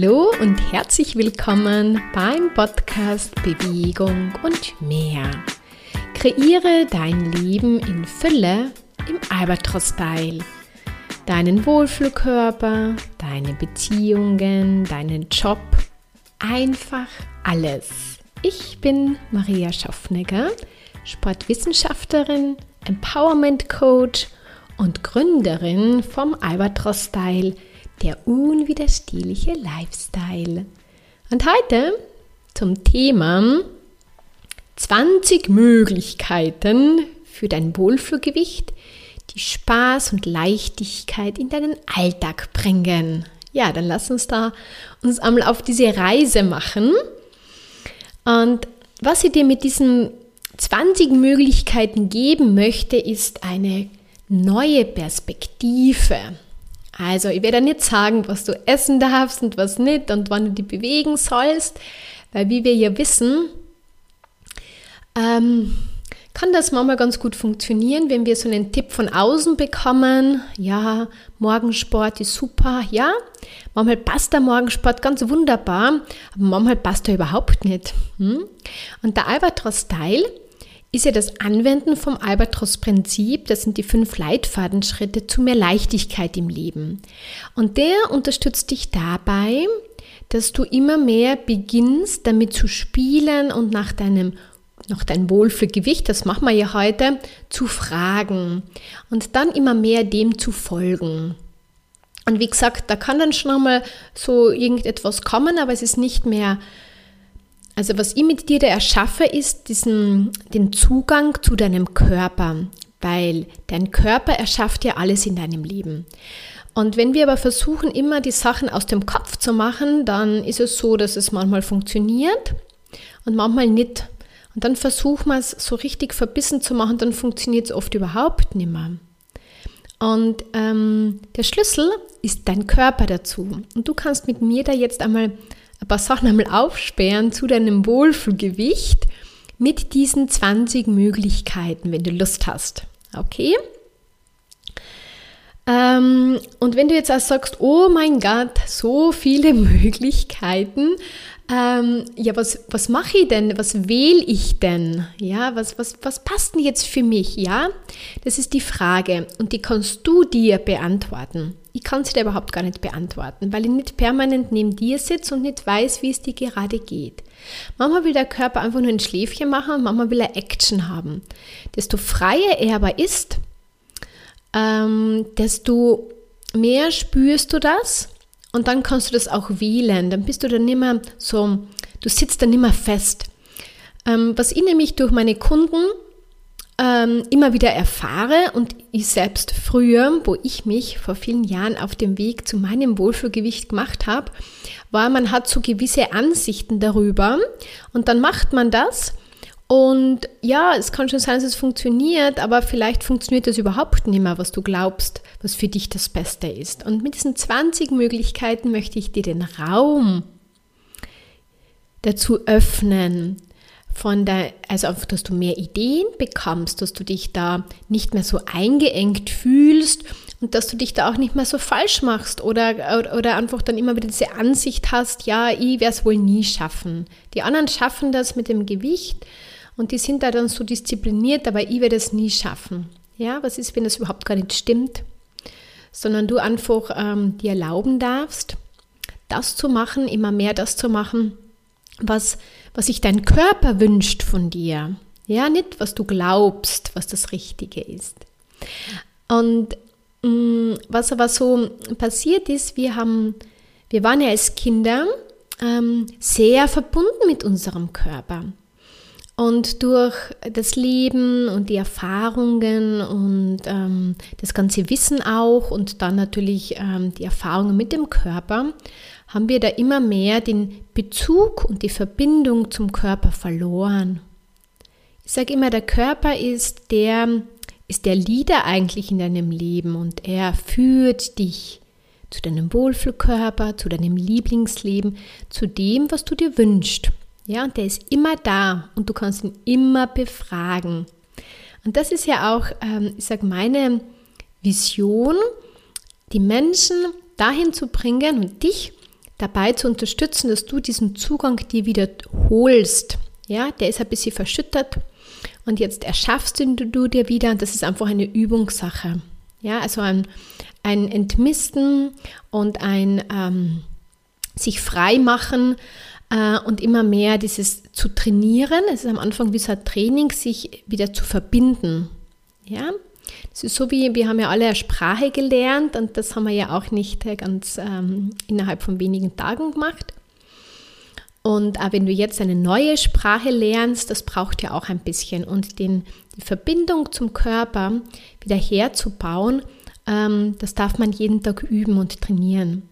Hallo und herzlich willkommen beim Podcast Bewegung und mehr. Kreiere dein Leben in Fülle im Albatros-Style. Deinen Wohlfühlkörper, deine Beziehungen, deinen Job, einfach alles. Ich bin Maria Schaffnegger, Sportwissenschaftlerin, Empowerment Coach und Gründerin vom Albatros Style, der unwiderstehliche Lifestyle. Und heute zum Thema 20 Möglichkeiten für dein Wohlfühlgewicht, die Spaß und Leichtigkeit in deinen Alltag bringen. Ja, dann lass uns da uns einmal auf diese Reise machen. Und was ich dir mit diesen 20 Möglichkeiten geben möchte, ist eine neue Perspektive. Also, ich werde nicht sagen, was du essen darfst und was nicht und wann du dich bewegen sollst, weil wie wir ja wissen, ähm, kann das manchmal ganz gut funktionieren, wenn wir so einen Tipp von außen bekommen. Ja, Morgensport ist super, ja. Manchmal passt der Morgensport ganz wunderbar, aber manchmal passt er überhaupt nicht. Hm? Und der Albatros-Style ist ja das Anwenden vom Albatros-Prinzip, das sind die fünf Leitfadenschritte zu mehr Leichtigkeit im Leben. Und der unterstützt dich dabei, dass du immer mehr beginnst, damit zu spielen und nach deinem nach deinem Wohlfühlgewicht, das machen wir ja heute, zu fragen und dann immer mehr dem zu folgen. Und wie gesagt, da kann dann schon einmal so irgendetwas kommen, aber es ist nicht mehr also was ich mit dir da erschaffe, ist diesen, den Zugang zu deinem Körper, weil dein Körper erschafft ja alles in deinem Leben. Und wenn wir aber versuchen, immer die Sachen aus dem Kopf zu machen, dann ist es so, dass es manchmal funktioniert und manchmal nicht. Und dann versuchen wir es so richtig verbissen zu machen, dann funktioniert es oft überhaupt nicht mehr. Und ähm, der Schlüssel ist dein Körper dazu. Und du kannst mit mir da jetzt einmal ein paar Sachen einmal aufsperren zu deinem Wohlfühlgewicht mit diesen 20 Möglichkeiten, wenn du Lust hast. Okay? Ähm, und wenn du jetzt auch sagst, oh mein Gott, so viele Möglichkeiten, ähm, ja, was, was mache ich denn? Was wähle ich denn? Ja, was, was, was passt denn jetzt für mich? Ja, das ist die Frage und die kannst du dir beantworten. Ich kann sie dir überhaupt gar nicht beantworten, weil ich nicht permanent neben dir sitze und nicht weiß, wie es dir gerade geht. Manchmal will der Körper einfach nur ein Schläfchen machen und manchmal will er Action haben. Desto freier er aber ist, ähm, desto mehr spürst du das und dann kannst du das auch wählen. Dann bist du dann nicht mehr so, du sitzt dann nicht mehr fest. Ähm, was ich nämlich durch meine Kunden ähm, immer wieder erfahre und ich selbst früher, wo ich mich vor vielen Jahren auf dem Weg zu meinem Wohlfühlgewicht gemacht habe, war, man hat so gewisse Ansichten darüber und dann macht man das und ja, es kann schon sein, dass es funktioniert, aber vielleicht funktioniert das überhaupt nicht mehr, was du glaubst, was für dich das Beste ist. Und mit diesen 20 Möglichkeiten möchte ich dir den Raum dazu öffnen, von der, also einfach, dass du mehr Ideen bekommst, dass du dich da nicht mehr so eingeengt fühlst und dass du dich da auch nicht mehr so falsch machst oder, oder, oder einfach dann immer wieder diese Ansicht hast, ja, ich werde es wohl nie schaffen. Die anderen schaffen das mit dem Gewicht und die sind da dann so diszipliniert, aber ich werde es nie schaffen. Ja, was ist, wenn das überhaupt gar nicht stimmt? Sondern du einfach ähm, dir erlauben darfst, das zu machen, immer mehr das zu machen, was, was sich dein Körper wünscht von dir. Ja, nicht, was du glaubst, was das Richtige ist. Und mh, mm, was aber so passiert ist, wir haben, wir waren ja als Kinder ähm, sehr verbunden mit unserem Körper. Und durch das Leben und die Erfahrungen und ähm, das ganze Wissen auch und dann natürlich ähm, die Erfahrungen mit dem Körper haben wir da immer mehr den Bezug und die Verbindung zum Körper verloren. Ich sage immer, der Körper ist der, ist der Leader eigentlich in deinem Leben und er führt dich zu deinem Wohlfühlkörper, zu deinem Lieblingsleben, zu dem, was du dir wünschst. Ja, und der ist immer da und du kannst ihn immer befragen. Und das ist ja auch, ähm, ich sage, meine Vision, die Menschen dahin zu bringen und dich dabei zu unterstützen, dass du diesen Zugang dir wieder holst. Ja, der ist ein bisschen verschüttet und jetzt erschaffst du, du dir wieder und das ist einfach eine Übungssache. Ja, also ein, ein Entmisten und ein ähm, sich frei machen äh, und immer mehr dieses zu trainieren. Es ist am Anfang wie so ein Training, sich wieder zu verbinden. Ja, es ist so wie, wir haben ja alle eine Sprache gelernt und das haben wir ja auch nicht äh, ganz ähm, innerhalb von wenigen Tagen gemacht. Und auch wenn du jetzt eine neue Sprache lernst, das braucht ja auch ein bisschen. Und den, die Verbindung zum Körper wieder herzubauen, ähm, das darf man jeden Tag üben und trainieren.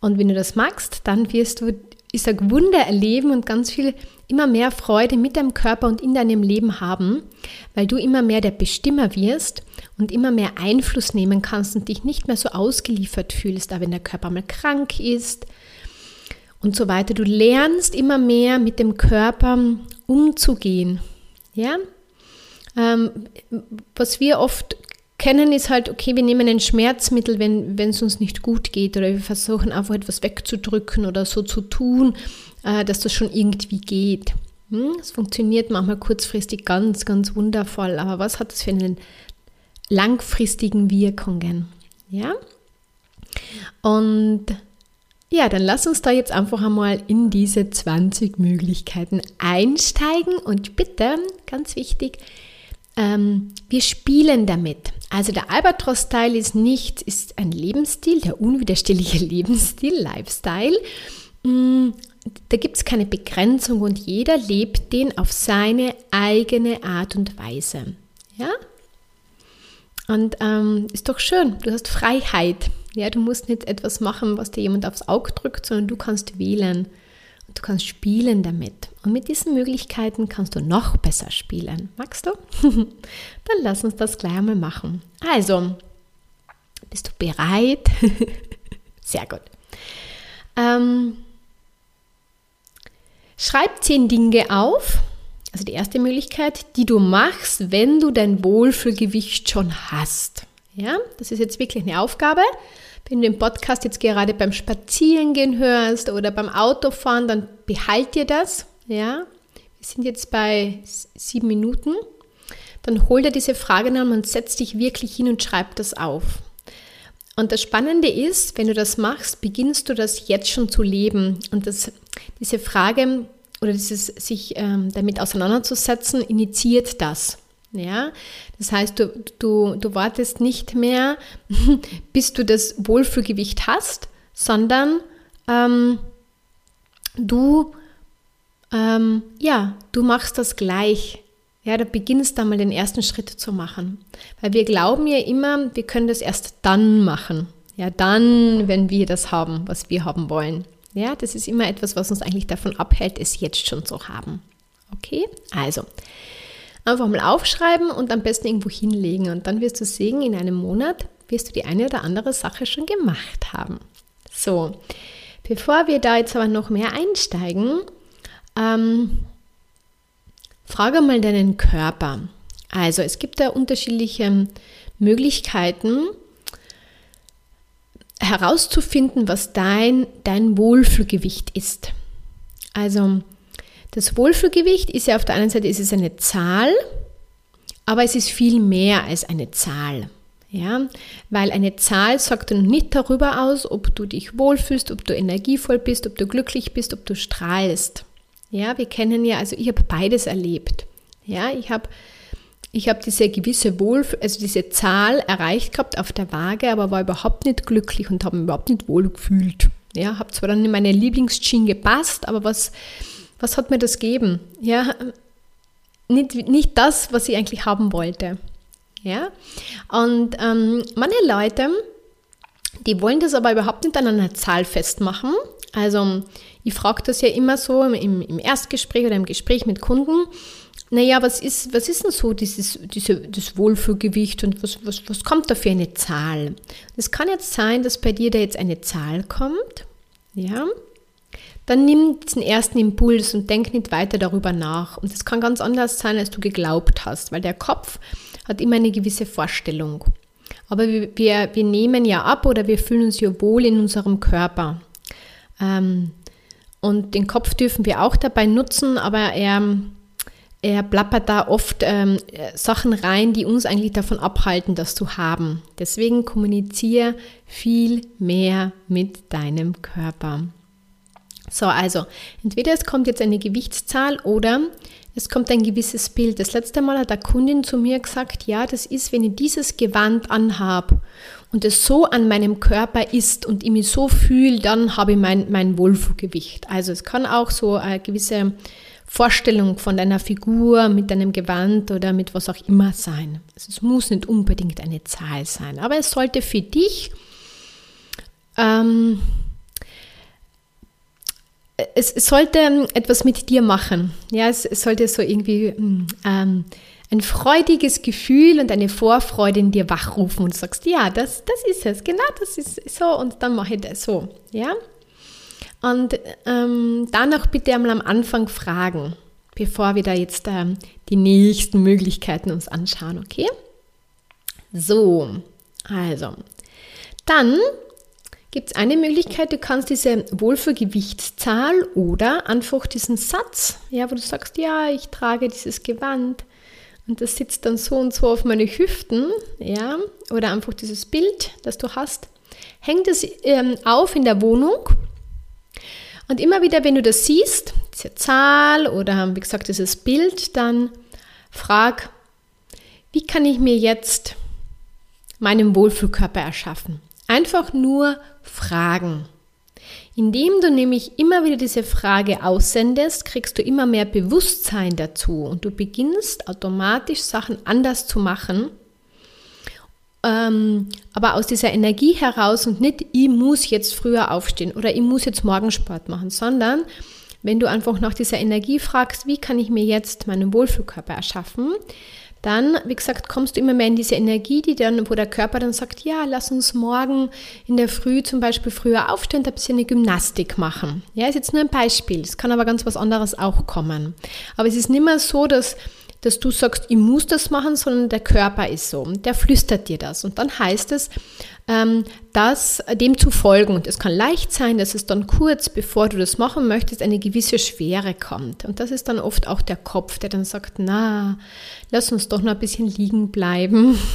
Und wenn du das magst, dann wirst du, ich sage, Wunder erleben und ganz viel, immer mehr Freude mit deinem Körper und in deinem Leben haben, weil du immer mehr der Bestimmer wirst und immer mehr Einfluss nehmen kannst und dich nicht mehr so ausgeliefert fühlst, aber wenn der Körper mal krank ist und so weiter. Du lernst immer mehr mit dem Körper umzugehen. Ja? Ähm, was wir oft kennen, ist halt, okay, wir nehmen ein Schmerzmittel, wenn, es uns nicht gut geht oder wir versuchen einfach etwas wegzudrücken oder so zu tun, äh, dass das schon irgendwie geht. Hm? Es funktioniert manchmal kurzfristig ganz, ganz wundervoll, aber was hat das für einen langfristigen Wirkungen? Ja? Und ja, dann lass uns da jetzt einfach einmal in diese 20 Möglichkeiten einsteigen und bitte, ganz wichtig, ähm, wir spielen damit. Also der Albatros-Style ist nicht, ist ein Lebensstil, der unwiderstehliche Lebensstil, Lifestyle. Mm, da gibt es keine Begrenzung und jeder lebt den auf seine eigene Art und Weise. Ja? Und ähm, ist doch schön, du hast Freiheit. Ja, du musst nicht etwas machen, was dir jemand aufs Auge drückt, sondern du kannst wählen. Du kannst spielen damit. Und mit diesen Möglichkeiten kannst du noch besser spielen. Magst du? Dann lass uns das gleich einmal machen. Also, bist du bereit? Sehr gut. Ähm, schreib zehn Dinge auf. Also die erste Möglichkeit, die du machst, wenn du dein Wohlfühlgewicht schon hast. Ja, das ist jetzt wirklich eine Aufgabe. Wenn du den Podcast jetzt gerade beim Spazierengehen hörst oder beim Autofahren, dann behalt dir das. Ja, wir sind jetzt bei sieben Minuten. Dann hol dir diese Frage an und setz dich wirklich hin und schreib das auf. Und das Spannende ist, wenn du das machst, beginnst du das jetzt schon zu leben. Und das, diese Frage oder dieses sich ähm, damit auseinanderzusetzen, initiiert das. Ja, das heißt, du, du, du wartest nicht mehr, bis du das Wohlfühlgewicht hast, sondern ähm, du, ähm, ja, du machst das gleich. Ja, du beginnst dann mal den ersten Schritt zu machen. Weil wir glauben ja immer, wir können das erst dann machen. Ja, dann, wenn wir das haben, was wir haben wollen. Ja, das ist immer etwas, was uns eigentlich davon abhält, es jetzt schon zu haben. Okay, also Einfach mal aufschreiben und am besten irgendwo hinlegen. Und dann wirst du sehen, in einem Monat wirst du die eine oder andere Sache schon gemacht haben. So, bevor wir da jetzt aber noch mehr einsteigen, ähm, frage mal deinen Körper. Also es gibt da unterschiedliche Möglichkeiten herauszufinden, was dein, dein Wohlfühlgewicht ist. Also das Wohlfühlgewicht ist ja auf der einen Seite ist es eine Zahl, aber es ist viel mehr als eine Zahl. Ja, weil eine Zahl sagt dann nicht darüber aus, ob du dich wohlfühlst, ob du energievoll bist, ob du glücklich bist, ob du strahlst. Ja, wir kennen ja, also ich habe beides erlebt. Ja, ich habe ich habe diese gewisse Wohlf also diese Zahl erreicht gehabt auf der Waage, aber war überhaupt nicht glücklich und habe mich überhaupt nicht wohl gefühlt. Ja, habe zwar dann in meine Lieblingsjeans gepasst, aber was was hat mir das gegeben? Ja, nicht, nicht das, was ich eigentlich haben wollte. Ja, und ähm, manche Leute, die wollen das aber überhaupt nicht an einer Zahl festmachen. Also ich frage das ja immer so im, im Erstgespräch oder im Gespräch mit Kunden. Naja, was ist, was ist denn so dieses, diese, das Wohlfühlgewicht und was, was, was kommt da für eine Zahl? Es kann jetzt sein, dass bei dir da jetzt eine Zahl kommt, ja, dann nimm diesen ersten Impuls und denk nicht weiter darüber nach. Und das kann ganz anders sein, als du geglaubt hast, weil der Kopf hat immer eine gewisse Vorstellung. Aber wir, wir, wir nehmen ja ab oder wir fühlen uns ja wohl in unserem Körper. Ähm, und den Kopf dürfen wir auch dabei nutzen, aber er, er plappert da oft ähm, Sachen rein, die uns eigentlich davon abhalten, das zu haben. Deswegen kommuniziere viel mehr mit deinem Körper. So, also entweder es kommt jetzt eine Gewichtszahl oder es kommt ein gewisses Bild. Das letzte Mal hat der Kundin zu mir gesagt, ja, das ist, wenn ich dieses Gewand anhabe und es so an meinem Körper ist und ich mich so fühle, dann habe ich mein, mein Wohlfühlgewicht. Also es kann auch so eine gewisse Vorstellung von deiner Figur mit deinem Gewand oder mit was auch immer sein. Also es muss nicht unbedingt eine Zahl sein, aber es sollte für dich ähm, es, sollte etwas mit dir machen. Ja, es, sollte so irgendwie ähm, ein freudiges Gefühl und eine Vorfreude in dir wachrufen und sagst, ja, das, das ist es, genau das ist so und dann mache ich das so. Ja? Und ähm, dann bitte einmal am Anfang fragen, bevor wir da jetzt ähm, die nächsten Möglichkeiten uns anschauen, okay? So, also, dann gibt es eine Möglichkeit, du kannst diese Wohlfühlgewichtszahl oder einfach diesen Satz, ja, wo du sagst, ja, ich trage dieses Gewand und das sitzt dann so und so auf meine Hüften, ja, oder einfach dieses Bild, das du hast, hängt es ähm, auf in der Wohnung. Und immer wieder, wenn du das siehst, diese Zahl oder wie gesagt dieses Bild, dann frag, wie kann ich mir jetzt meinen Wohlfühlkörper erschaffen? Einfach nur fragen. Indem du nämlich immer wieder diese Frage aussendest, kriegst du immer mehr Bewusstsein dazu und du beginnst automatisch Sachen anders zu machen. Ähm, aber aus dieser Energie heraus und nicht, ich muss jetzt früher aufstehen oder ich muss jetzt Morgensport machen, sondern wenn du einfach nach dieser Energie fragst, wie kann ich mir jetzt meinen Wohlfühlkörper erschaffen, dann, wie gesagt, kommst du immer mehr in diese Energie, die dann, wo der Körper dann sagt, ja, lass uns morgen in der Früh zum Beispiel früher aufstehen und ein bisschen eine Gymnastik machen. Ja, ist jetzt nur ein Beispiel. Es kann aber ganz was anderes auch kommen. Aber es ist nicht mehr so, dass dass du sagst, ich muss das machen, sondern der Körper ist so. Der flüstert dir das. Und dann heißt es, ähm, das, dem zu folgen. Und es kann leicht sein, dass es dann kurz, bevor du das machen möchtest, eine gewisse Schwere kommt. Und das ist dann oft auch der Kopf, der dann sagt, na, lass uns doch noch ein bisschen liegen bleiben.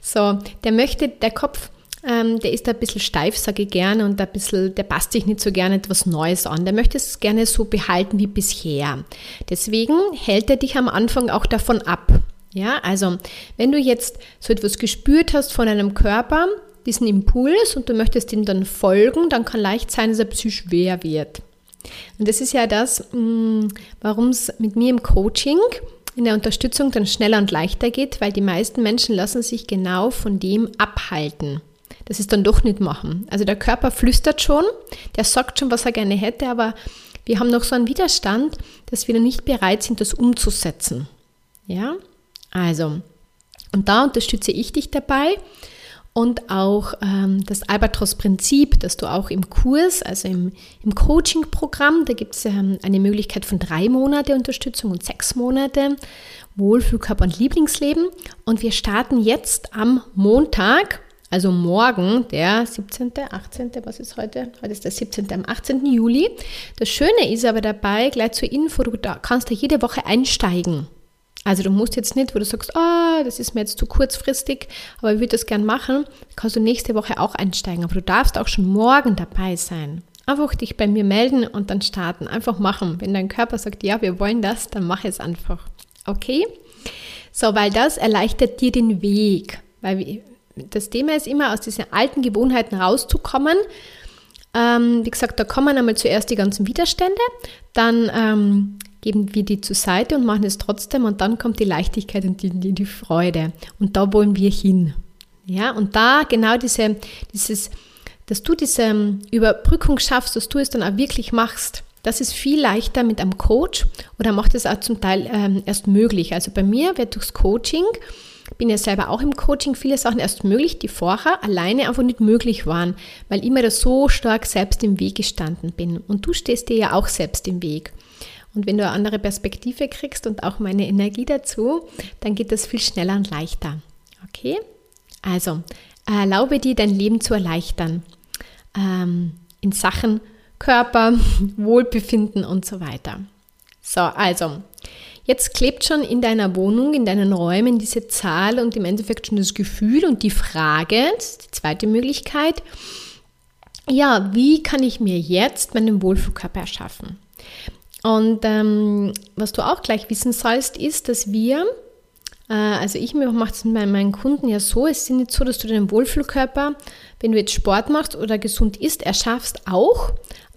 So, der möchte, der Kopf ähm, der ist ein bisschen steif, sage ich gerne, und ein bisschen, der passt sich nicht so gerne etwas Neues an. Der möchte es gerne so behalten wie bisher. Deswegen hält er dich am Anfang auch davon ab. Ja, also wenn du jetzt so etwas gespürt hast von deinem Körper, diesen Impuls und du möchtest ihm dann folgen, dann kann leicht sein, dass er bisschen schwer wird. Und das ist ja das, mm, warum es mit mir im Coaching, in der Unterstützung dann schneller und leichter geht, weil die meisten Menschen lassen sich genau von dem abhalten das ist dann doch nicht machen. Also der Körper flüstert schon, der sagt schon, was er gerne hätte, aber wir haben noch so einen Widerstand, dass wir nicht bereit sind, das umzusetzen. Ja, also, und da unterstütze ich dich dabei und auch ähm, das Albatros-Prinzip, das du auch im Kurs, also im, im Coaching-Programm, da gibt es ähm, eine Möglichkeit von drei Monate Unterstützung und sechs Monate Wohlfühlkörper und Lieblingsleben. Und wir starten jetzt am Montag also morgen, der 17., 18., was ist heute? Heute ist der 17., am 18. Juli. Das Schöne ist aber dabei, gleich zur Info, du kannst da jede Woche einsteigen. Also du musst jetzt nicht, wo du sagst, oh, das ist mir jetzt zu kurzfristig, aber ich würde das gern machen, kannst du nächste Woche auch einsteigen. Aber du darfst auch schon morgen dabei sein. Einfach dich bei mir melden und dann starten. Einfach machen. Wenn dein Körper sagt, ja, wir wollen das, dann mach es einfach. Okay? So, weil das erleichtert dir den Weg. Weil das Thema ist immer, aus diesen alten Gewohnheiten rauszukommen. Ähm, wie gesagt, da kommen einmal zuerst die ganzen Widerstände, dann ähm, geben wir die zur Seite und machen es trotzdem und dann kommt die Leichtigkeit und die, die, die Freude. Und da wollen wir hin. Ja, und da genau diese, dieses, dass du diese ähm, Überbrückung schaffst, dass du es dann auch wirklich machst. Das ist viel leichter mit einem Coach oder macht es auch zum Teil ähm, erst möglich. Also bei mir wird durchs Coaching bin ja selber auch im Coaching viele Sachen erst möglich, die vorher alleine einfach nicht möglich waren, weil ich mir da so stark selbst im Weg gestanden bin. Und du stehst dir ja auch selbst im Weg. Und wenn du eine andere Perspektive kriegst und auch meine Energie dazu, dann geht das viel schneller und leichter. Okay? Also, erlaube dir dein Leben zu erleichtern ähm, in Sachen Körper, Wohlbefinden und so weiter. So, also, jetzt klebt schon in deiner Wohnung, in deinen Räumen diese Zahl und im Endeffekt schon das Gefühl und die Frage, das ist die zweite Möglichkeit, ja, wie kann ich mir jetzt meinen Wohlfühlkörper erschaffen? Und ähm, was du auch gleich wissen sollst, ist, dass wir, äh, also ich mache es mit meinen Kunden ja so, es ist nicht so, dass du deinen Wohlfühlkörper, wenn du jetzt Sport machst oder gesund isst, erschaffst auch,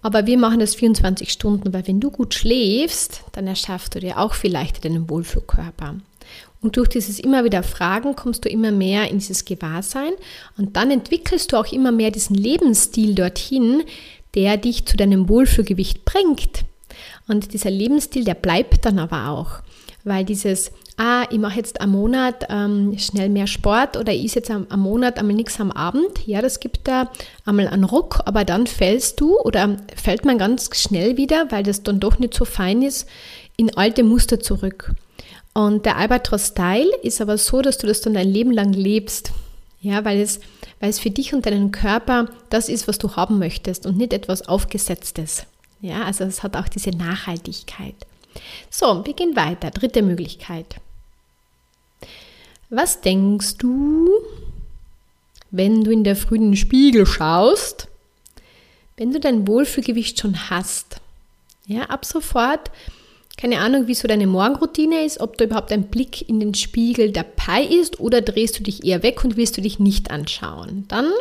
aber wir machen das 24 Stunden, weil wenn du gut schläfst, dann erschaffst du dir auch vielleicht deinen Wohlfühlkörper. Und durch dieses immer wieder Fragen kommst du immer mehr in dieses Gewahrsein und dann entwickelst du auch immer mehr diesen Lebensstil dorthin, der dich zu deinem Wohlfühlgewicht bringt. Und dieser Lebensstil, der bleibt dann aber auch, weil dieses, ah, ich mache jetzt am Monat ähm, schnell mehr Sport oder ich jetzt am, am Monat einmal nichts am Abend, ja, das gibt da einmal einen Ruck, aber dann fällst du oder fällt man ganz schnell wieder, weil das dann doch nicht so fein ist, in alte Muster zurück. Und der Albatros-Style ist aber so, dass du das dann dein Leben lang lebst. Ja, weil es, weil es für dich und deinen Körper das ist, was du haben möchtest und nicht etwas Aufgesetztes. Ja, also es hat auch diese Nachhaltigkeit. So, wir gehen weiter. Dritte Möglichkeit. Was denkst du, wenn du in der frühen Spiegel schaust, wenn du dein Wohlfühlgewicht schon hast? Ja, ab sofort keine Ahnung, wie so deine Morgenroutine ist, ob da überhaupt ein Blick in den Spiegel dabei ist oder drehst du dich eher weg und willst du dich nicht anschauen. Dann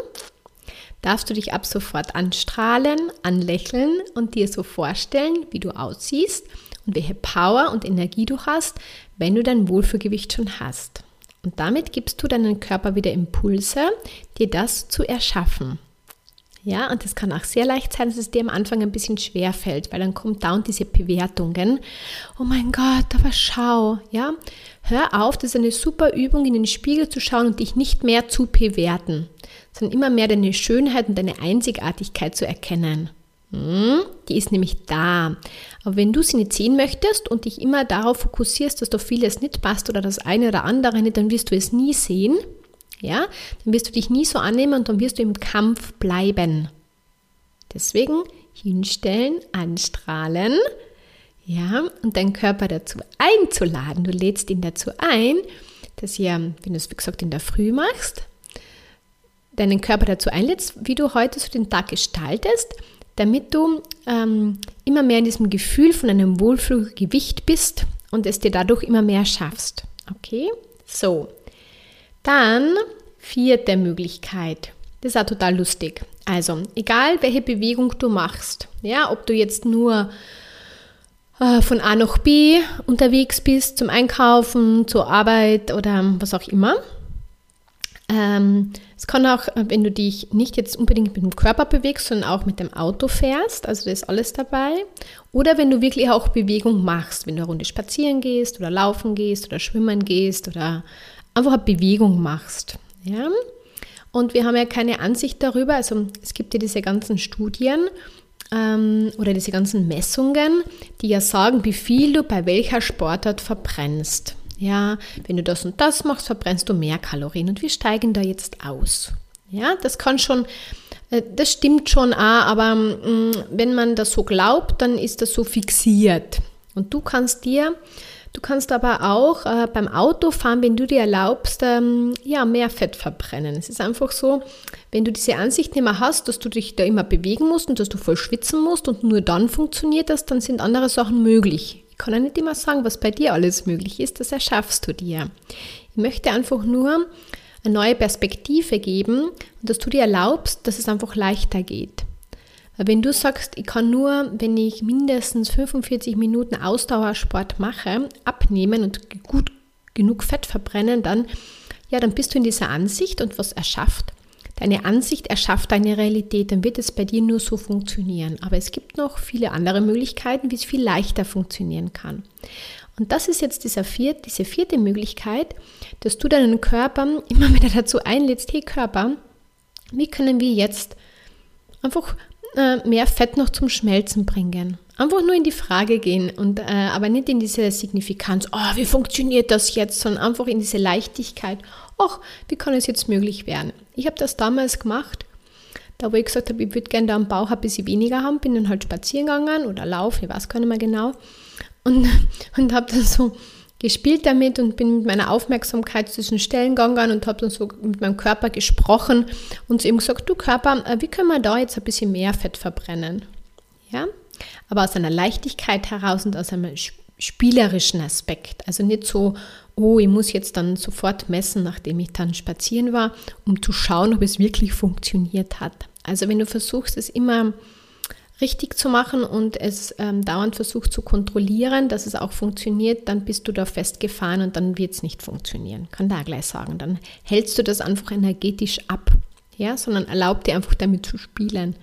darfst du dich ab sofort anstrahlen, anlächeln und dir so vorstellen, wie du aussiehst und welche Power und Energie du hast, wenn du dein Wohlfühlgewicht schon hast. Und damit gibst du deinen Körper wieder Impulse, dir das zu erschaffen. Ja, und es kann auch sehr leicht sein, dass es dir am Anfang ein bisschen schwer fällt, weil dann kommt dauernd diese Bewertungen. Oh mein Gott, aber schau, ja. Hör auf, das ist eine super Übung, in den Spiegel zu schauen und dich nicht mehr zu bewerten, sondern immer mehr deine Schönheit und deine Einzigartigkeit zu erkennen. Hm, die ist nämlich da. Aber wenn du sie nicht sehen möchtest und dich immer darauf fokussierst, dass doch vieles nicht passt oder das eine oder andere nicht, dann wirst du es nie sehen ja, dann wirst du dich nie so annehmen und dann wirst du im Kampf bleiben. Deswegen hinstellen, anstrahlen, ja, und deinen Körper dazu einzuladen. Du lädst ihn dazu ein, dass ihr, wenn du es wie gesagt in der Früh machst, deinen Körper dazu einlädst, wie du heute so den Tag gestaltest, damit du ähm, immer mehr in diesem Gefühl von einem Wohlfühlgewicht bist und es dir dadurch immer mehr schaffst. Okay? So, dann vierte Möglichkeit. Das ist auch total lustig. Also, egal welche Bewegung du machst, ja, ob du jetzt nur äh, von A nach B unterwegs bist, zum Einkaufen, zur Arbeit oder was auch immer. Ähm, es kann auch, wenn du dich nicht jetzt unbedingt mit dem Körper bewegst, sondern auch mit dem Auto fährst, also da ist alles dabei. Oder wenn du wirklich auch Bewegung machst, wenn du eine Runde spazieren gehst oder laufen gehst oder schwimmen gehst oder einfach eine Bewegung machst. Ja? Und wir haben ja keine Ansicht darüber, also es gibt ja diese ganzen Studien ähm, oder diese ganzen Messungen, die ja sagen, wie viel du bei welcher Sportart verbrennst. Ja, wenn du das und das machst, verbrennst du mehr Kalorien und wir steigen da jetzt aus. Ja, das kann schon, äh, das stimmt schon auch, aber mm, wenn man das so glaubt, dann ist das so fixiert. Und du kannst dir Du kannst aber auch äh, beim Autofahren, wenn du dir erlaubst, ähm, ja, mehr Fett verbrennen. Es ist einfach so, wenn du diese Ansicht nicht mehr hast, dass du dich da immer bewegen musst und dass du voll schwitzen musst und nur dann funktioniert das, dann sind andere Sachen möglich. Ich kann ja nicht immer sagen, was bei dir alles möglich ist, das erschaffst du dir. Ich möchte einfach nur eine neue Perspektive geben und dass du dir erlaubst, dass es einfach leichter geht. Wenn du sagst, ich kann nur, wenn ich mindestens 45 Minuten Ausdauersport mache, abnehmen und gut genug Fett verbrennen, dann, ja, dann bist du in dieser Ansicht und was erschafft. Deine Ansicht erschafft deine Realität, dann wird es bei dir nur so funktionieren. Aber es gibt noch viele andere Möglichkeiten, wie es viel leichter funktionieren kann. Und das ist jetzt dieser vierte, diese vierte Möglichkeit, dass du deinen Körper immer wieder dazu einlädst, hey Körper, wie können wir jetzt einfach äh, mehr Fett noch zum Schmelzen bringen. Einfach nur in die Frage gehen und äh, aber nicht in diese Signifikanz, oh, wie funktioniert das jetzt, sondern einfach in diese Leichtigkeit, ach, wie kann es jetzt möglich werden? Ich habe das damals gemacht, da wo ich gesagt habe, ich würde gerne da am Bauch ein bisschen weniger haben, bin dann halt spazieren gegangen oder laufen, ich weiß gar nicht mehr genau. Und, und habe dann so gespielt damit und bin mit meiner Aufmerksamkeit diesen Stellen gegangen und habe dann so mit meinem Körper gesprochen und zu ihm gesagt, du Körper, äh, wie können wir da jetzt ein bisschen mehr Fett verbrennen? Ja, aber aus einer Leichtigkeit heraus und aus einem spielerischen Aspekt. Also nicht so, oh, ich muss jetzt dann sofort messen, nachdem ich dann spazieren war, um zu schauen, ob es wirklich funktioniert hat. Also wenn du versuchst, es immer richtig zu machen und es ähm, dauernd versucht zu kontrollieren, dass es auch funktioniert, dann bist du da festgefahren und dann wird es nicht funktionieren. Kann da gleich sagen. Dann hältst du das einfach energetisch ab, ja, sondern erlaub dir einfach damit zu spielen.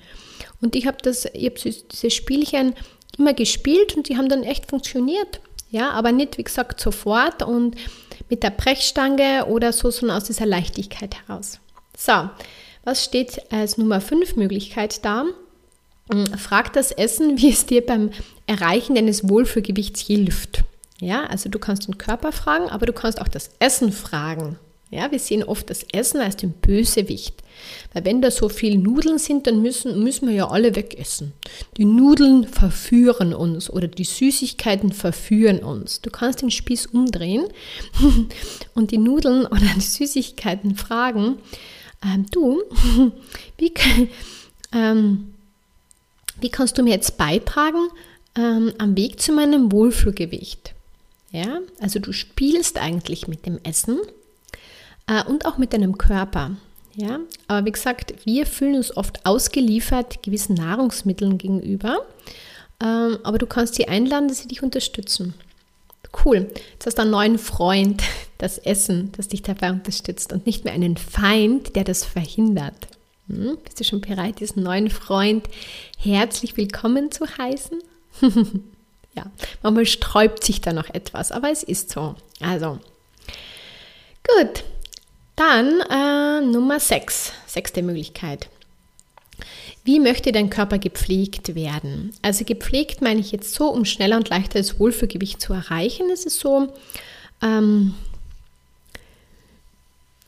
Und ich habe das, ich habe diese Spielchen immer gespielt und die haben dann echt funktioniert. Ja, aber nicht, wie gesagt, sofort und mit der Brechstange oder so, sondern aus dieser Leichtigkeit heraus. So, was steht als Nummer 5 Möglichkeit da? Hm, frag das Essen, wie es dir beim Erreichen deines Wohlfühlgewichts hilft. Ja, also du kannst den Körper fragen, aber du kannst auch das Essen fragen. Ja, wir sehen oft das Essen als den Bösewicht. Weil wenn da so viele Nudeln sind, dann müssen, müssen wir ja alle wegessen. Die Nudeln verführen uns oder die Süßigkeiten verführen uns. Du kannst den Spieß umdrehen und die Nudeln oder die Süßigkeiten fragen, ähm, du, wie, ähm, wie kannst du mir jetzt beitragen ähm, am Weg zu meinem Wohlfühlgewicht? Ja, also du spielst eigentlich mit dem Essen äh, und auch mit deinem Körper. Ja, aber wie gesagt, wir fühlen uns oft ausgeliefert gewissen Nahrungsmitteln gegenüber. Ähm, aber du kannst sie einladen, dass sie dich unterstützen. Cool. Jetzt hast du einen neuen Freund, das Essen, das dich dabei unterstützt und nicht mehr einen Feind, der das verhindert. Hm? Bist du schon bereit, diesen neuen Freund herzlich willkommen zu heißen? ja, manchmal sträubt sich da noch etwas, aber es ist so. Also, gut. Dann äh, Nummer 6, sechste Möglichkeit. Wie möchte dein Körper gepflegt werden? Also gepflegt meine ich jetzt so, um schneller und leichter das Wohlfühlgewicht zu erreichen. Es ist so, ähm,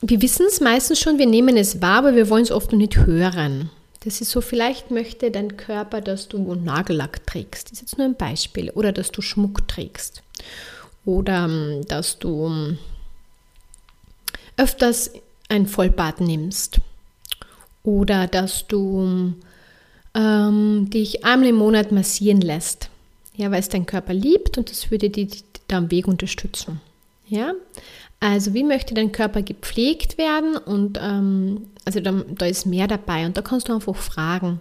wir wissen es meistens schon, wir nehmen es wahr, aber wir wollen es oft noch nicht hören. Das ist so, vielleicht möchte dein Körper, dass du Nagellack trägst. Das ist jetzt nur ein Beispiel. Oder dass du Schmuck trägst. Oder ähm, dass du ähm, öfters ein Vollbad nimmst oder dass du ähm, dich einmal im Monat massieren lässt, ja, weil es dein Körper liebt und das würde da am Weg unterstützen. Ja, also wie möchte dein Körper gepflegt werden und ähm, also da, da ist mehr dabei und da kannst du einfach fragen.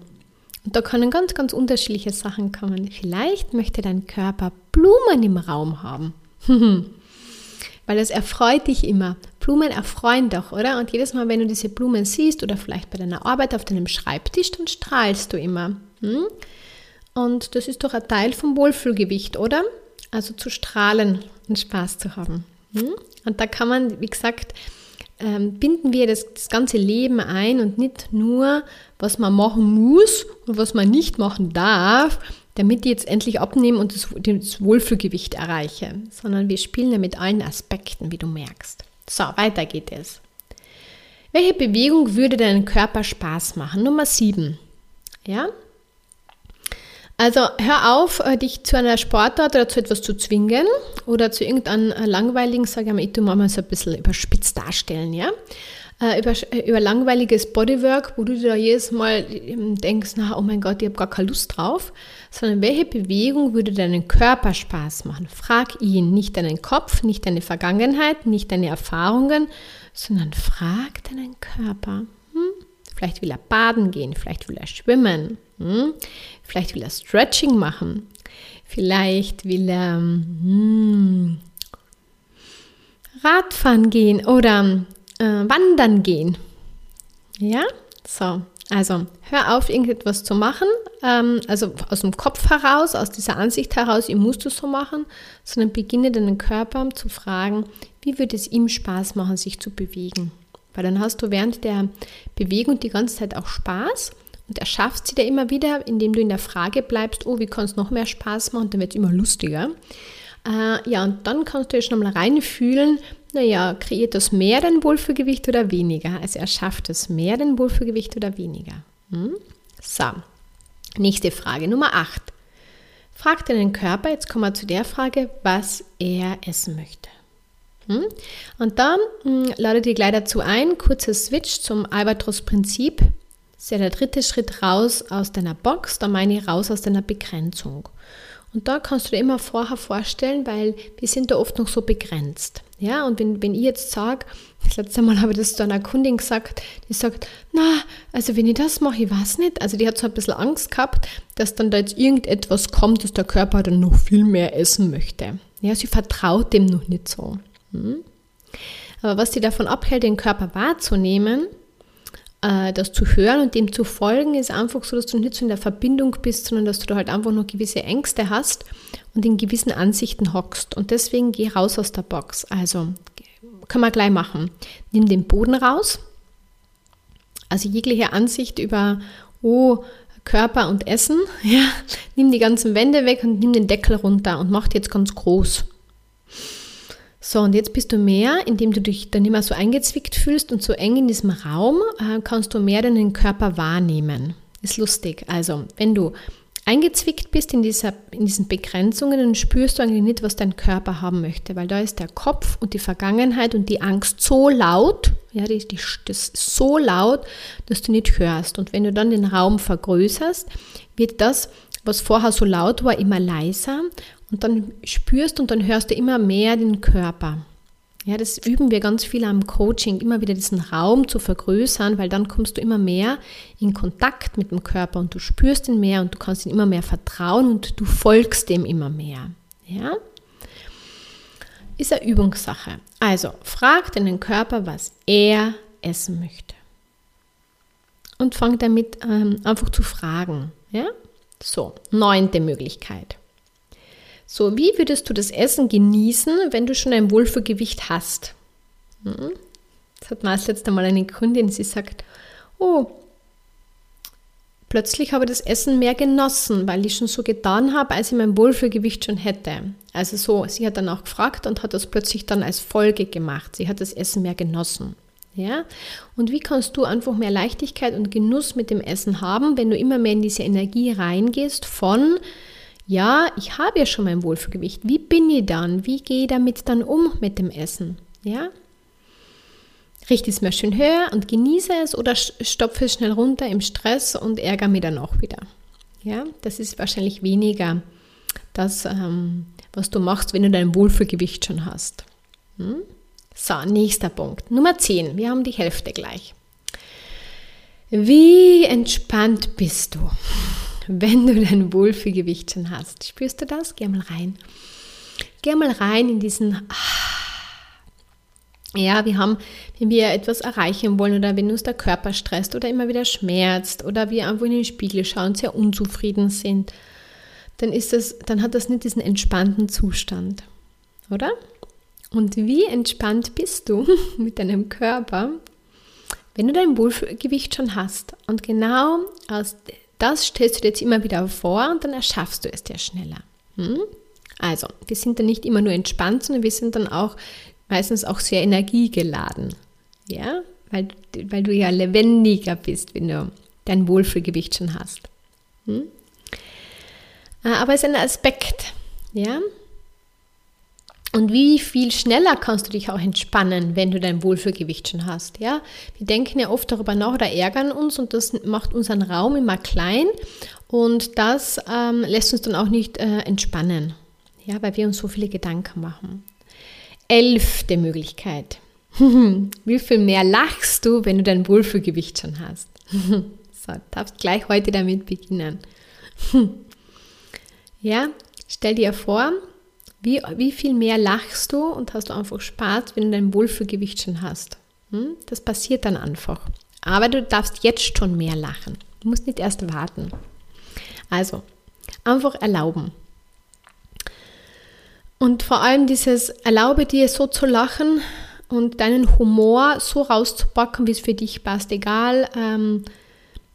Und da können ganz, ganz unterschiedliche Sachen kommen. Vielleicht möchte dein Körper Blumen im Raum haben. weil es erfreut dich immer. Blumen erfreuen doch, oder? Und jedes Mal, wenn du diese Blumen siehst oder vielleicht bei deiner Arbeit auf deinem Schreibtisch, dann strahlst du immer. Hm? Und das ist doch ein Teil vom Wohlfühlgewicht, oder? Also zu strahlen und Spaß zu haben. Hm? Und da kann man, wie gesagt, ähm, binden wir das, das ganze Leben ein und nicht nur, was man machen muss und was man nicht machen darf, damit ich jetzt endlich abnehme und das, das Wohlfühlgewicht erreiche, sondern wir spielen ja mit allen Aspekten, wie du merkst. So, weiter geht es. Welche Bewegung würde deinem Körper Spaß machen? Nummer 7. Ja? Also hör auf, äh, dich zu einer Sportart oder zu etwas zu zwingen oder zu irgendeinem äh, langweiligen, sage ich mal, ich tue mal so ein bisschen überspitzt darstellen, ja? Äh, über, über langweiliges Bodywork, wo du da jedes Mal ähm, denkst, na, oh mein Gott, ich habe gar keine Lust drauf, sondern welche Bewegung würde deinen Körper Spaß machen? Frag ihn, nicht deinen Kopf, nicht deine Vergangenheit, nicht deine Erfahrungen, sondern frag deinen Körper. Hm? Vielleicht will er baden gehen, vielleicht will er schwimmen, hm? vielleicht will er Stretching machen, vielleicht will er hm, Radfahren gehen oder äh, wandern gehen. Ja, so. Also hör auf, irgendetwas zu machen, ähm, also aus dem Kopf heraus, aus dieser Ansicht heraus, ihr musst es so machen, sondern beginne deinen Körper zu fragen, wie würde es ihm Spaß machen, sich zu bewegen. Weil dann hast du während der Bewegung die ganze Zeit auch Spaß und erschaffst sie dir immer wieder, indem du in der Frage bleibst, oh, wie kann es noch mehr Spaß machen, dann wird es immer lustiger. Äh, ja, und dann kannst du ja schon mal reinfühlen, naja, kreiert das mehr dein Wohlfühlgewicht oder weniger? Also erschafft es mehr dein Wohlfühlgewicht oder weniger? Hm? So, nächste Frage, Nummer 8. Frag deinen Körper, jetzt kommen wir zu der Frage, was er essen möchte. Hm? Und dann hm, lade dir gleich dazu ein, kurzer Switch zum Albatros-Prinzip. Das ist ja der dritte Schritt raus aus deiner Box, da meine ich raus aus deiner Begrenzung. Und da kannst du dir immer vorher vorstellen, weil wir sind da oft noch so begrenzt. Ja, und wenn, wenn ich jetzt sage, das letzte Mal habe ich das zu einer Kundin gesagt, die sagt, na, also wenn ich das mache, ich weiß nicht. Also die hat so ein bisschen Angst gehabt, dass dann da jetzt irgendetwas kommt, dass der Körper dann noch viel mehr essen möchte. Ja, sie vertraut dem noch nicht so. Hm? Aber was sie davon abhält, den Körper wahrzunehmen, äh, das zu hören und dem zu folgen, ist einfach so, dass du nicht so in der Verbindung bist, sondern dass du da halt einfach noch gewisse Ängste hast und in gewissen Ansichten hockst. Und deswegen geh raus aus der Box. Also, können wir gleich machen. Nimm den Boden raus. Also jegliche Ansicht über, oh, Körper und Essen. Ja, nimm die ganzen Wände weg und nimm den Deckel runter und mach die jetzt ganz groß. So, und jetzt bist du mehr, indem du dich dann immer so eingezwickt fühlst und so eng in diesem Raum, äh, kannst du mehr deinen Körper wahrnehmen. Ist lustig. Also, wenn du eingezwickt bist in, dieser, in diesen Begrenzungen, dann spürst du eigentlich nicht, was dein Körper haben möchte, weil da ist der Kopf und die Vergangenheit und die Angst so laut, ja, die, die, das ist so laut, dass du nicht hörst. Und wenn du dann den Raum vergrößerst, wird das, was vorher so laut war, immer leiser und dann spürst und dann hörst du immer mehr den Körper. Ja, das üben wir ganz viel am Coaching, immer wieder diesen Raum zu vergrößern, weil dann kommst du immer mehr in Kontakt mit dem Körper und du spürst ihn mehr und du kannst ihm immer mehr vertrauen und du folgst dem immer mehr. Ja? Ist eine Übungssache. Also, frag deinen Körper, was er essen möchte. Und fang damit ähm, einfach zu fragen. Ja? So, neunte Möglichkeit. So, wie würdest du das Essen genießen, wenn du schon ein Wohlfühlgewicht hast? Hm? Das hat mal das letzte Mal eine Kundin, sie sagt, oh, plötzlich habe ich das Essen mehr genossen, weil ich schon so getan habe, als ich mein Wohlfühlgewicht schon hätte. Also so, sie hat dann auch gefragt und hat das plötzlich dann als Folge gemacht. Sie hat das Essen mehr genossen. Ja? Und wie kannst du einfach mehr Leichtigkeit und Genuss mit dem Essen haben, wenn du immer mehr in diese Energie reingehst von ja, ich habe ja schon mein Wohlfühlgewicht. Wie bin ich dann? Wie gehe ich damit dann um mit dem Essen? Ja? Richte es mir schön höher und genieße es oder stopfe es schnell runter im Stress und ärgere mich dann auch wieder. Ja, das ist wahrscheinlich weniger das, ähm, was du machst, wenn du dein Wohlfühlgewicht schon hast. Hm? So, nächster Punkt. Nummer 10. Wir haben die Hälfte gleich. Wie entspannt bist du? Wenn du dein Wohlfühlgewicht schon hast. Spürst du das? Geh mal rein. Geh mal rein in diesen. Ja, wir haben, wenn wir etwas erreichen wollen oder wenn uns der Körper stresst oder immer wieder schmerzt oder wir einfach in den Spiegel schauen, sehr unzufrieden sind, dann ist das, dann hat das nicht diesen entspannten Zustand, oder? Und wie entspannt bist du mit deinem Körper, wenn du dein Wohlgewicht schon hast und genau aus das stellst du dir jetzt immer wieder vor und dann erschaffst du es dir schneller. Hm? Also, wir sind dann nicht immer nur entspannt, sondern wir sind dann auch meistens auch sehr energiegeladen. Ja, weil, weil du ja lebendiger bist, wenn du dein Wohlfühlgewicht schon hast. Hm? Aber es ist ein Aspekt, ja, und wie viel schneller kannst du dich auch entspannen, wenn du dein Wohlfühlgewicht schon hast? Ja, wir denken ja oft darüber nach oder ärgern uns und das macht unseren Raum immer klein und das ähm, lässt uns dann auch nicht äh, entspannen, ja, weil wir uns so viele Gedanken machen. Elfte Möglichkeit. wie viel mehr lachst du, wenn du dein Wohlfühlgewicht schon hast? so, darfst gleich heute damit beginnen. ja, stell dir vor, wie, wie viel mehr lachst du und hast du einfach Spaß, wenn du dein Wohlfühlgewicht schon hast? Hm? Das passiert dann einfach. Aber du darfst jetzt schon mehr lachen. Du musst nicht erst warten. Also, einfach erlauben. Und vor allem dieses Erlaube dir so zu lachen und deinen Humor so rauszupacken, wie es für dich passt. Egal, ähm,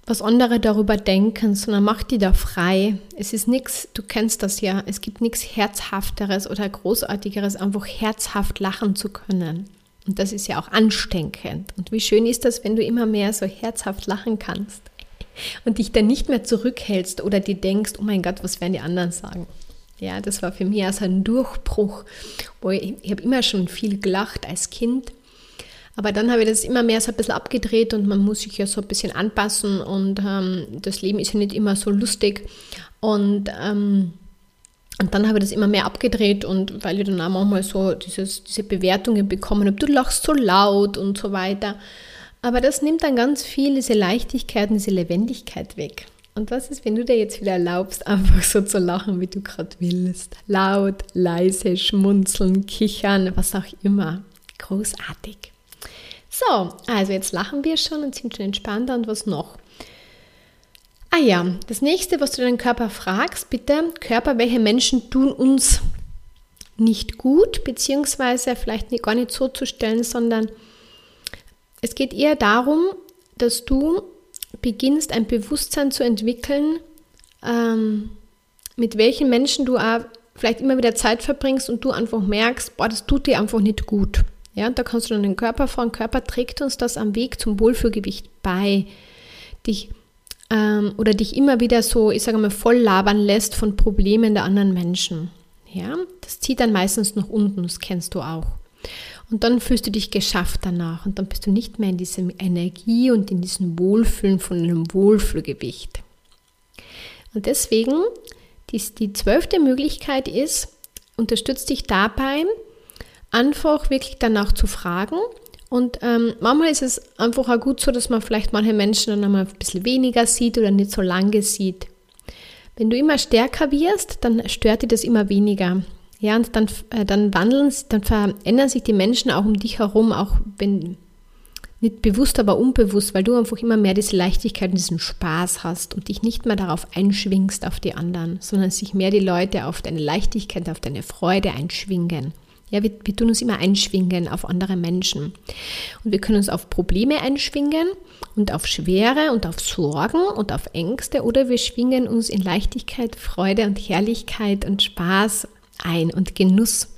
was andere darüber denken, sondern mach die da frei. Es ist nichts, du kennst das ja, es gibt nichts Herzhafteres oder Großartigeres, einfach herzhaft lachen zu können. Und das ist ja auch ansteckend. Und wie schön ist das, wenn du immer mehr so herzhaft lachen kannst. und dich dann nicht mehr zurückhältst oder dir denkst, oh mein Gott, was werden die anderen sagen? Ja, das war für mich also ein Durchbruch, wo ich, ich habe immer schon viel gelacht als Kind, aber dann habe ich das immer mehr so ein bisschen abgedreht und man muss sich ja so ein bisschen anpassen und ähm, das Leben ist ja nicht immer so lustig und ähm, und dann habe ich das immer mehr abgedreht und weil ich dann auch manchmal so dieses, diese Bewertungen bekommen habe, du lachst so laut und so weiter. Aber das nimmt dann ganz viel diese Leichtigkeit und diese Lebendigkeit weg. Und was ist, wenn du dir jetzt wieder erlaubst, einfach so zu lachen, wie du gerade willst? Laut, leise, schmunzeln, kichern, was auch immer. Großartig. So, also jetzt lachen wir schon und sind schon entspannter und was noch? Ah ja, das nächste, was du deinen Körper fragst, bitte, Körper, welche Menschen tun uns nicht gut, beziehungsweise vielleicht gar nicht so zu stellen, sondern es geht eher darum, dass du beginnst, ein Bewusstsein zu entwickeln, ähm, mit welchen Menschen du auch vielleicht immer wieder Zeit verbringst und du einfach merkst, boah, das tut dir einfach nicht gut. Ja, und da kannst du dann den Körper fahren. Körper trägt uns das am Weg zum Wohlfühlgewicht bei. Dich ähm, oder dich immer wieder so, ich sage mal, voll labern lässt von Problemen der anderen Menschen. Ja, das zieht dann meistens nach unten, das kennst du auch. Und dann fühlst du dich geschafft danach und dann bist du nicht mehr in dieser Energie und in diesem Wohlfühlen von einem Wohlfühlgewicht. Und deswegen, die, die zwölfte Möglichkeit ist, unterstützt dich dabei, einfach wirklich danach zu fragen. Und ähm, manchmal ist es einfach auch gut so, dass man vielleicht manche Menschen dann einmal ein bisschen weniger sieht oder nicht so lange sieht. Wenn du immer stärker wirst, dann stört dir das immer weniger. Ja, und dann, äh, dann wandeln, dann verändern sich die Menschen auch um dich herum, auch wenn nicht bewusst, aber unbewusst, weil du einfach immer mehr diese Leichtigkeit und diesen Spaß hast und dich nicht mehr darauf einschwingst auf die anderen, sondern sich mehr die Leute auf deine Leichtigkeit, auf deine Freude einschwingen. Ja, wir, wir tun uns immer einschwingen auf andere Menschen. Und wir können uns auf Probleme einschwingen und auf Schwere und auf Sorgen und auf Ängste oder wir schwingen uns in Leichtigkeit, Freude und Herrlichkeit und Spaß ein und Genuss.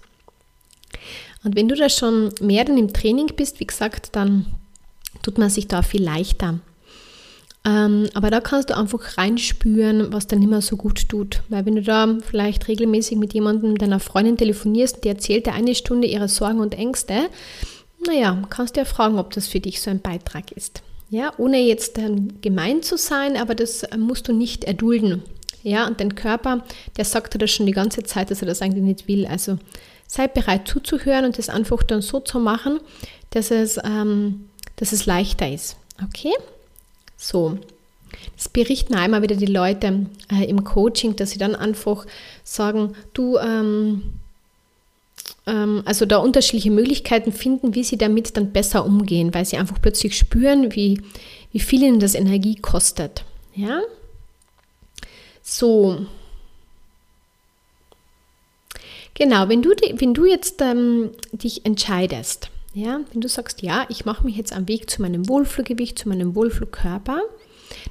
Und wenn du da schon mehr dann im Training bist, wie gesagt, dann tut man sich da viel leichter. Ähm, aber da kannst du einfach reinspüren, was dann immer so gut tut. Weil wenn du da vielleicht regelmäßig mit jemandem, deiner Freundin telefonierst, die erzählt dir eine Stunde ihre Sorgen und Ängste, naja, kannst du ja fragen, ob das für dich so ein Beitrag ist. Ja, ohne jetzt ähm, gemein zu sein, aber das musst du nicht erdulden. Ja, und dein Körper, der sagt dir das schon die ganze Zeit, dass er das eigentlich nicht will. Also sei bereit zuzuhören und das einfach dann so zu machen, dass es, ähm, dass es leichter ist. Okay? So. Das berichten einmal wieder die Leute äh, im Coaching, dass sie dann einfach sagen, du, ähm, ähm, also da unterschiedliche Möglichkeiten finden, wie sie damit dann besser umgehen, weil sie einfach plötzlich spüren, wie, wie viel ihnen das Energie kostet. Ja? So. Genau, wenn du, wenn du jetzt ähm, dich entscheidest, ja, wenn du sagst, ja, ich mache mich jetzt am Weg zu meinem Wohlfühlgewicht, zu meinem Wohlfühlkörper,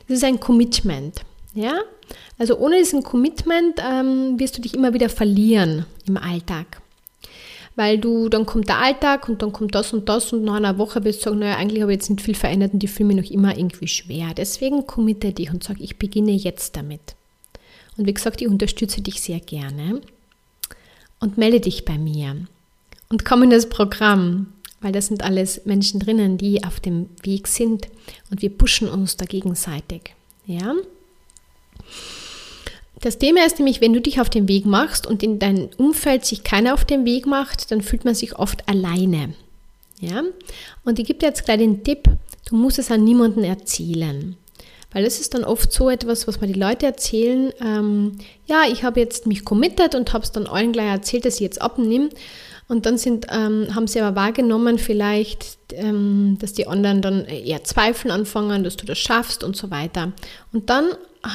das ist ein Commitment. Ja, also ohne diesen Commitment ähm, wirst du dich immer wieder verlieren im Alltag. Weil du, dann kommt der Alltag und dann kommt das und das und nach einer Woche wirst du sagen, naja, eigentlich habe ich jetzt nicht viel verändert und die fühlen mich noch immer irgendwie schwer. Deswegen committe dich und sag, ich beginne jetzt damit. Und wie gesagt, ich unterstütze dich sehr gerne. Und melde dich bei mir. Und komm in das Programm, weil da sind alles Menschen drinnen, die auf dem Weg sind. Und wir pushen uns da gegenseitig. Ja? Das Thema ist nämlich, wenn du dich auf den Weg machst und in deinem Umfeld sich keiner auf den Weg macht, dann fühlt man sich oft alleine. Ja? Und ich gebe dir jetzt gleich den Tipp, du musst es an niemanden erzählen. Weil es ist dann oft so etwas, was mir die Leute erzählen, ähm, ja, ich habe jetzt mich committed und habe es dann allen gleich erzählt, dass ich jetzt abnehme. Und dann sind, ähm, haben sie aber wahrgenommen vielleicht, ähm, dass die anderen dann eher zweifeln anfangen, dass du das schaffst und so weiter. Und dann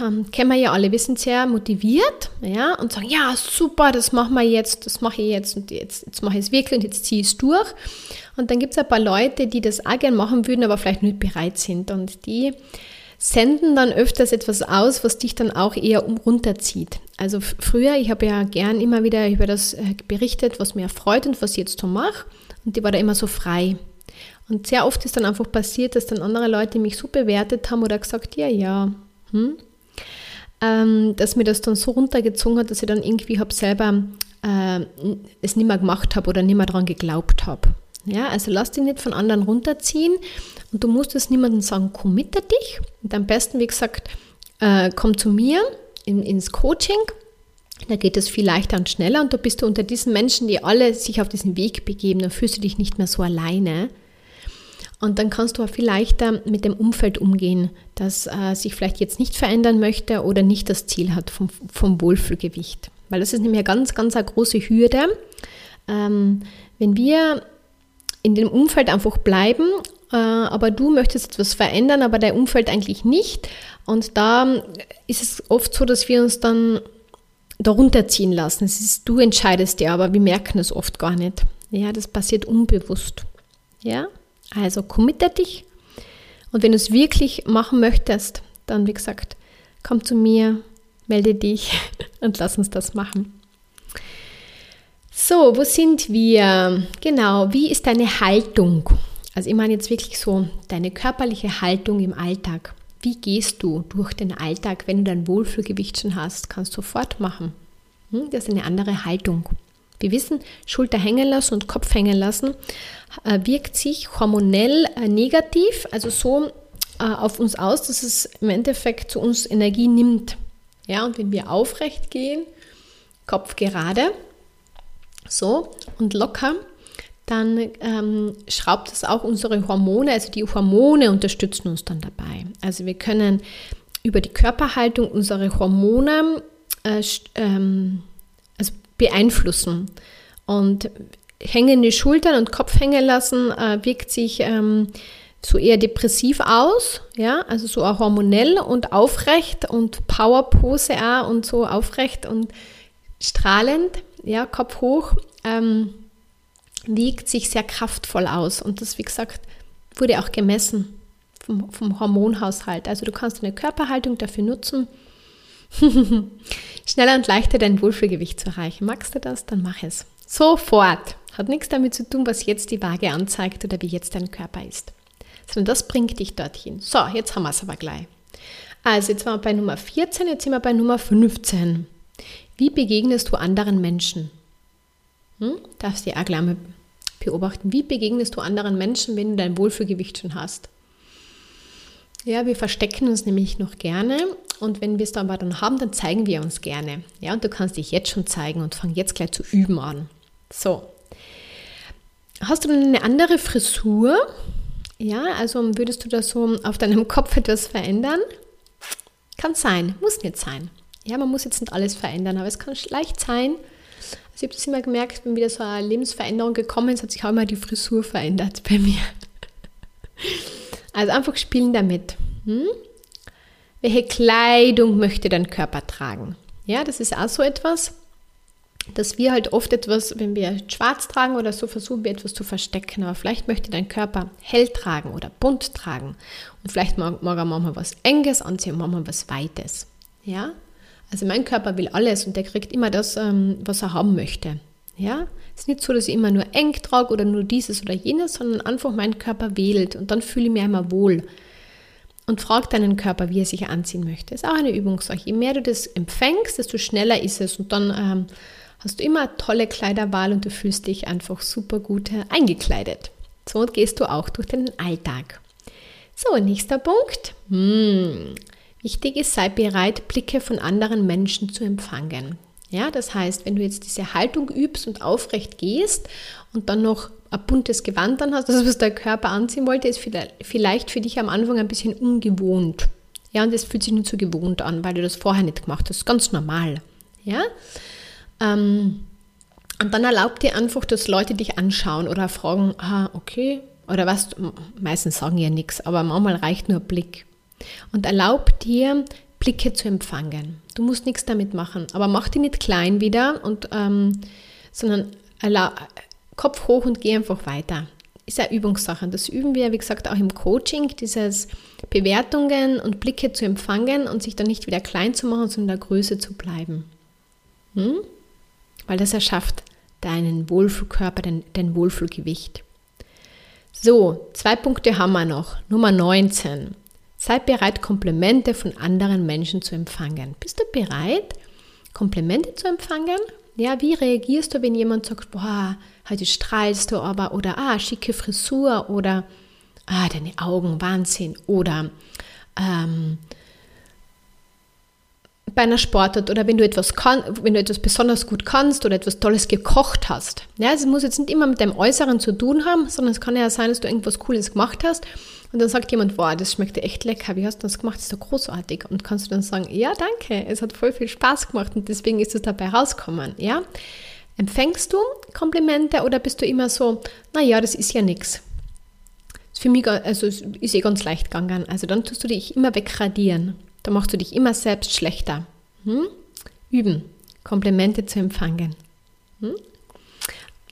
ähm, kennen wir ja alle, wir sind sehr motiviert ja, und sagen, ja, super, das machen wir jetzt, das mache ich jetzt und jetzt, jetzt mache ich es wirklich und jetzt ziehe ich es durch. Und dann gibt es ein paar Leute, die das auch gerne machen würden, aber vielleicht nicht bereit sind. Und die senden dann öfters etwas aus, was dich dann auch eher runterzieht. Also früher, ich habe ja gern immer wieder über das äh, berichtet, was mir erfreut und was ich jetzt so mache. Und die war da immer so frei. Und sehr oft ist dann einfach passiert, dass dann andere Leute mich so bewertet haben oder gesagt, ja, ja, Hm? Ähm, dass mir das dann so runtergezogen hat, dass ich dann irgendwie habe selber äh, es nicht mehr gemacht habe oder nicht mehr daran geglaubt habe. Ja, also lass dich nicht von anderen runterziehen und du musst es niemandem sagen, committe dich. Und am besten, wie gesagt, äh, komm zu mir in, ins Coaching. Da geht es viel leichter und schneller und da bist du unter diesen Menschen, die alle sich auf diesen Weg begeben, dann fühlst du dich nicht mehr so alleine. Und dann kannst du auch viel leichter mit dem Umfeld umgehen, das äh, sich vielleicht jetzt nicht verändern möchte oder nicht das Ziel hat vom, vom Wohlfühlgewicht. Weil das ist nämlich eine ganz, ganz eine große Hürde. Ähm, wenn wir in dem Umfeld einfach bleiben, äh, aber du möchtest etwas verändern, aber dein Umfeld eigentlich nicht. Und da ist es oft so, dass wir uns dann darunter ziehen lassen. Es ist, du entscheidest ja, aber wir merken es oft gar nicht. Ja, das passiert unbewusst. Ja, also committe dich. Und wenn du es wirklich machen möchtest, dann wie gesagt, komm zu mir, melde dich und lass uns das machen. So, wo sind wir? Genau, wie ist deine Haltung? Also ich meine jetzt wirklich so deine körperliche Haltung im Alltag. Wie gehst du durch den Alltag, wenn du dein Wohlfühlgewicht schon hast? Kannst du sofort machen. Hm? Das ist eine andere Haltung. Wir wissen, Schulter hängen lassen und Kopf hängen lassen äh, wirkt sich hormonell äh, negativ, also so äh, auf uns aus, dass es im Endeffekt zu uns Energie nimmt. Ja, und wenn wir aufrecht gehen, Kopf gerade, so und locker, dann ähm, schraubt es auch unsere Hormone, also die Hormone unterstützen uns dann dabei. Also wir können über die Körperhaltung unsere Hormone äh, ähm, also beeinflussen. Und hängende Schultern und Kopf hängen lassen äh, wirkt sich ähm, so eher depressiv aus, ja, also so auch hormonell und aufrecht und Powerpose auch und so aufrecht und strahlend, ja, Kopf hoch. Ähm, wiegt sich sehr kraftvoll aus. Und das, wie gesagt, wurde auch gemessen vom, vom Hormonhaushalt. Also du kannst deine Körperhaltung dafür nutzen, schneller und leichter dein Wohlfühlgewicht zu erreichen. Magst du das? Dann mach es. Sofort. Hat nichts damit zu tun, was jetzt die Waage anzeigt oder wie jetzt dein Körper ist. Sondern das bringt dich dorthin. So, jetzt haben wir es aber gleich. Also, jetzt waren wir bei Nummer 14, jetzt sind wir bei Nummer 15. Wie begegnest du anderen Menschen? Hm? Darfst gleich mal beobachten. Wie begegnest du anderen Menschen, wenn du dein Wohlfühlgewicht schon hast? Ja, wir verstecken uns nämlich noch gerne und wenn wir es dann aber dann haben, dann zeigen wir uns gerne. Ja, und du kannst dich jetzt schon zeigen und fang jetzt gleich zu üben an. So. Hast du eine andere Frisur? Ja, also würdest du da so auf deinem Kopf etwas verändern? Kann sein, muss nicht sein. Ja, man muss jetzt nicht alles verändern, aber es kann leicht sein, also ich habe das immer gemerkt, wenn wieder so eine Lebensveränderung gekommen ist, hat sich auch immer die Frisur verändert bei mir. Also einfach spielen damit. Hm? Welche Kleidung möchte dein Körper tragen? Ja, das ist auch so etwas, dass wir halt oft etwas, wenn wir schwarz tragen oder so, versuchen wir etwas zu verstecken. Aber vielleicht möchte dein Körper hell tragen oder bunt tragen. Und vielleicht mag, mag er manchmal was Enges anziehen manchmal was Weites. Ja, also mein Körper will alles und der kriegt immer das, ähm, was er haben möchte. Ja, es ist nicht so, dass ich immer nur eng trage oder nur dieses oder jenes, sondern einfach mein Körper wählt und dann fühle ich mich einmal wohl. Und frag deinen Körper, wie er sich anziehen möchte. Ist auch eine Übungssache. Je mehr du das empfängst, desto schneller ist es und dann ähm, hast du immer eine tolle Kleiderwahl und du fühlst dich einfach super gut äh, eingekleidet. So gehst du auch durch den Alltag. So, nächster Punkt. Hm. Wichtig ist, sei bereit, Blicke von anderen Menschen zu empfangen. Ja, das heißt, wenn du jetzt diese Haltung übst und aufrecht gehst und dann noch ein buntes Gewand dann hast, das was der Körper anziehen wollte, ist vielleicht für dich am Anfang ein bisschen ungewohnt. Ja, und es fühlt sich nicht so gewohnt an, weil du das vorher nicht gemacht hast. Ganz normal. Ja. Ähm, und dann erlaubt dir einfach, dass Leute dich anschauen oder fragen, ah, okay, oder was, meistens sagen ja nichts, aber manchmal reicht nur ein Blick und erlaub dir, Blicke zu empfangen. Du musst nichts damit machen, aber mach die nicht klein wieder, und, ähm, sondern Kopf hoch und geh einfach weiter. Ist eine Übungssache. Das üben wir, wie gesagt, auch im Coaching, dieses Bewertungen und Blicke zu empfangen und sich dann nicht wieder klein zu machen, sondern in der Größe zu bleiben. Hm? Weil das erschafft deinen Wohlfühlkörper, dein, dein Wohlfühlgewicht. So, zwei Punkte haben wir noch. Nummer 19. Sei bereit, Komplimente von anderen Menschen zu empfangen. Bist du bereit, Komplimente zu empfangen? Ja, wie reagierst du, wenn jemand sagt, boah, heute strahlst du aber oder ah, schicke Frisur oder ah, deine Augen, Wahnsinn oder ähm, bei einer Sportart oder wenn du etwas kann, wenn du etwas besonders gut kannst oder etwas Tolles gekocht hast. Ja, es muss jetzt nicht immer mit deinem Äußeren zu tun haben, sondern es kann ja sein, dass du irgendwas Cooles gemacht hast und dann sagt jemand, wow, das schmeckt echt lecker, wie hast du das gemacht? Das ist doch großartig. Und kannst du dann sagen, ja, danke, es hat voll viel Spaß gemacht und deswegen ist es dabei rausgekommen. Ja? Empfängst du Komplimente oder bist du immer so, naja, das ist ja nichts? Für mich also ist eh ganz leicht gegangen. Also dann tust du dich immer wegradieren. Da machst du dich immer selbst schlechter. Hm? Üben, Komplimente zu empfangen. Hm?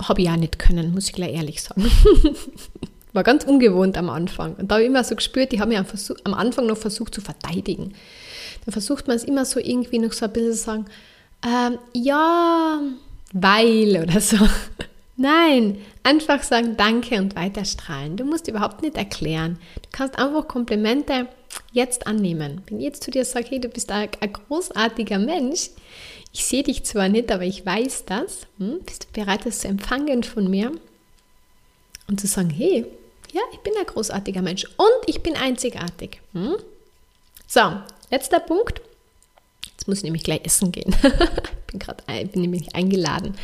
Habe ich auch nicht können, muss ich gleich ehrlich sagen. War ganz ungewohnt am Anfang. Und da habe ich immer so gespürt, die haben mich am Anfang noch versucht zu verteidigen. Da versucht man es immer so irgendwie noch so ein bisschen zu sagen, ähm, ja, weil oder so. Nein, einfach sagen Danke und weiterstrahlen. Du musst überhaupt nicht erklären. Du kannst einfach Komplimente jetzt annehmen. Wenn ich jetzt zu dir sage, hey, du bist ein, ein großartiger Mensch, ich sehe dich zwar nicht, aber ich weiß das, hm? bist du bereit, das zu empfangen von mir? Und zu sagen, hey, ja, ich bin ein großartiger Mensch und ich bin einzigartig. Hm? So, letzter Punkt. Jetzt muss ich nämlich gleich essen gehen. bin gerade bin nämlich eingeladen.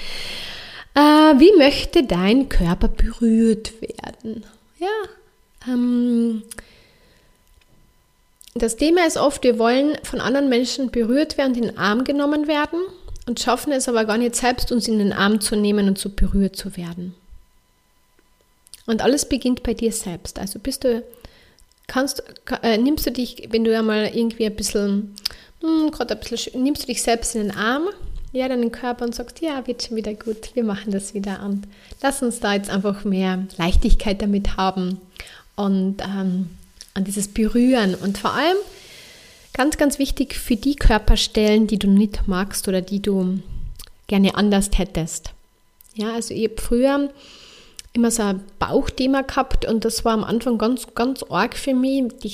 Äh, wie möchte dein Körper berührt werden? Ja, ähm, das Thema ist oft, wir wollen von anderen Menschen berührt werden, in den Arm genommen werden und schaffen es aber gar nicht selbst, uns in den Arm zu nehmen und so berührt zu werden. Und alles beginnt bei dir selbst. Also bist du, kannst, äh, nimmst du dich, wenn du einmal irgendwie ein bisschen, hm, gerade ein bisschen, nimmst du dich selbst in den Arm, ja, deinen Körper und sagst, ja, wird schon wieder gut, wir machen das wieder und lass uns da jetzt einfach mehr Leichtigkeit damit haben und ähm, an dieses Berühren und vor allem ganz, ganz wichtig für die Körperstellen, die du nicht magst oder die du gerne anders hättest. Ja, also ich habe früher immer so ein Bauchthema gehabt und das war am Anfang ganz, ganz arg für mich, die,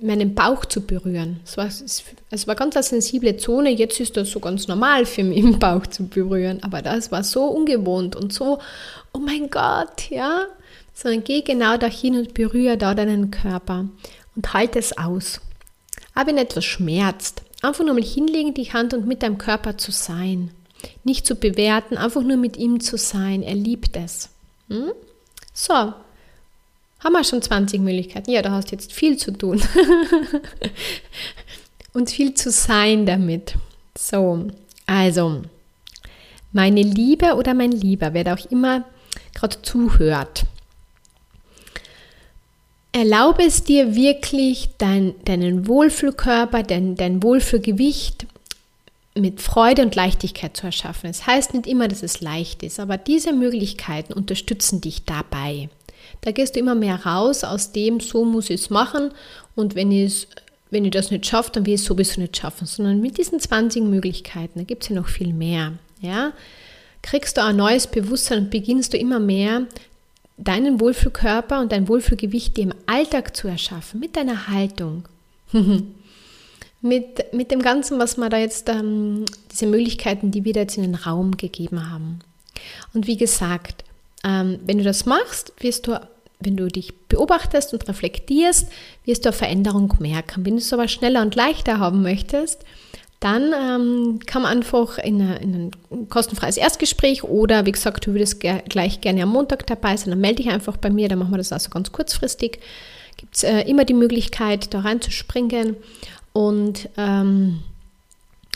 meinen Bauch zu berühren. Es war, es war ganz eine sensible Zone, jetzt ist das so ganz normal für mich, den Bauch zu berühren, aber das war so ungewohnt und so, oh mein Gott, ja, sondern geh genau dahin und berühre da deinen Körper und halte es aus. Aber wenn etwas schmerzt, einfach nur mal hinlegen, die Hand und mit deinem Körper zu sein. Nicht zu bewerten, einfach nur mit ihm zu sein. Er liebt es. Hm? So, haben wir schon 20 Möglichkeiten. Ja, du hast jetzt viel zu tun. und viel zu sein damit. So, also, meine Liebe oder mein Lieber, wer da auch immer gerade zuhört, erlaube es dir wirklich, dein, deinen Wohlfühlkörper, dein, dein Wohlfühlgewicht mit Freude und Leichtigkeit zu erschaffen. Es das heißt nicht immer, dass es leicht ist, aber diese Möglichkeiten unterstützen dich dabei. Da gehst du immer mehr raus aus dem, so muss ich es machen und wenn ich, wenn ich das nicht schaffe, dann will ich es sowieso nicht schaffen, sondern mit diesen 20 Möglichkeiten, da gibt es ja noch viel mehr, ja, kriegst du ein neues Bewusstsein und beginnst du immer mehr deinen Wohlfühlkörper und dein Wohlfühlgewicht dir im Alltag zu erschaffen, mit deiner Haltung. mit, mit dem Ganzen, was wir da jetzt, ähm, diese Möglichkeiten, die wir da jetzt in den Raum gegeben haben. Und wie gesagt, ähm, wenn du das machst, wirst du, wenn du dich beobachtest und reflektierst, wirst du eine Veränderung merken. Wenn du es aber schneller und leichter haben möchtest, dann ähm, kann man einfach in, eine, in, ein kostenfreies Erstgespräch oder wie gesagt, du würdest ge gleich gerne am Montag dabei sein, dann melde dich einfach bei mir, dann machen wir das also ganz kurzfristig. Gibt es äh, immer die Möglichkeit, da reinzuspringen und ähm,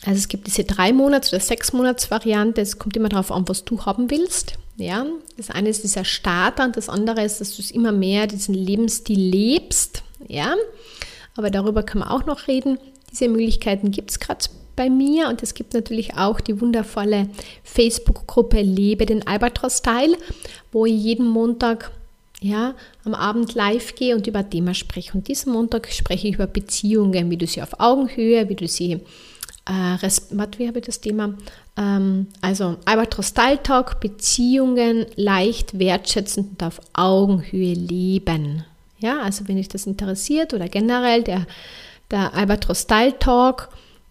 also es gibt diese drei Monats oder sechs Monats Variante. Es kommt immer darauf an, was du haben willst. Ja, das eine ist dieser Starter und das andere ist, dass du es immer mehr diesen Lebensstil lebst. Ja, aber darüber kann man auch noch reden. Diese Möglichkeiten gibt es gerade bei mir und es gibt natürlich auch die wundervolle Facebook-Gruppe Lebe den Albatros-Style, wo ich jeden Montag ja, am Abend live gehe und über Thema spreche. Und diesen Montag spreche ich über Beziehungen, wie du sie auf Augenhöhe, wie du sie, äh, was, wie habe ich das Thema? Ähm, also Albatros Style Talk, Beziehungen leicht wertschätzend und auf Augenhöhe leben. Ja, also wenn dich das interessiert oder generell der, der Albatros Style Talk,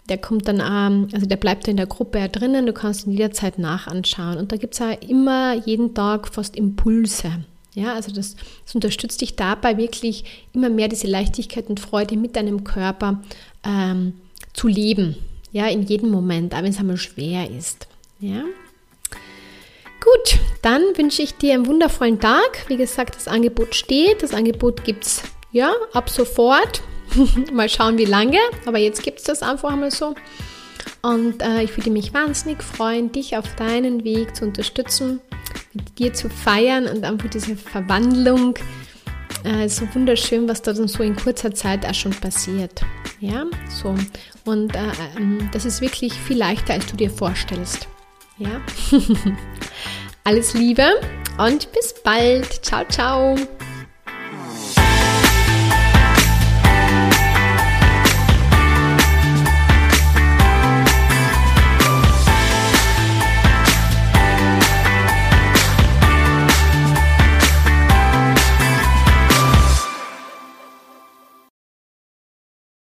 der kommt dann, ähm, also der bleibt in der Gruppe ja drinnen, du kannst ihn jederzeit nachanschauen. Und da gibt es ja immer jeden Tag fast Impulse. Ja, also das, das, unterstützt dich dabei wirklich immer mehr diese Leichtigkeit und Freude mit deinem Körper ähm, zu leben. Ja, in jedem Moment, auch wenn es einmal schwer ist. Ja. Gut, dann wünsche ich dir einen wundervollen Tag. Wie gesagt, das Angebot steht. Das Angebot gibt es ja ab sofort. mal schauen, wie lange. Aber jetzt gibt es das einfach mal so. Und äh, ich würde mich wahnsinnig freuen, dich auf deinen Weg zu unterstützen, mit dir zu feiern und einfach diese Verwandlung. Äh, so wunderschön, was da dann so in kurzer Zeit auch schon passiert. Ja, so. Und äh, ähm, das ist wirklich viel leichter, als du dir vorstellst. Ja. Alles Liebe und bis bald. Ciao, ciao.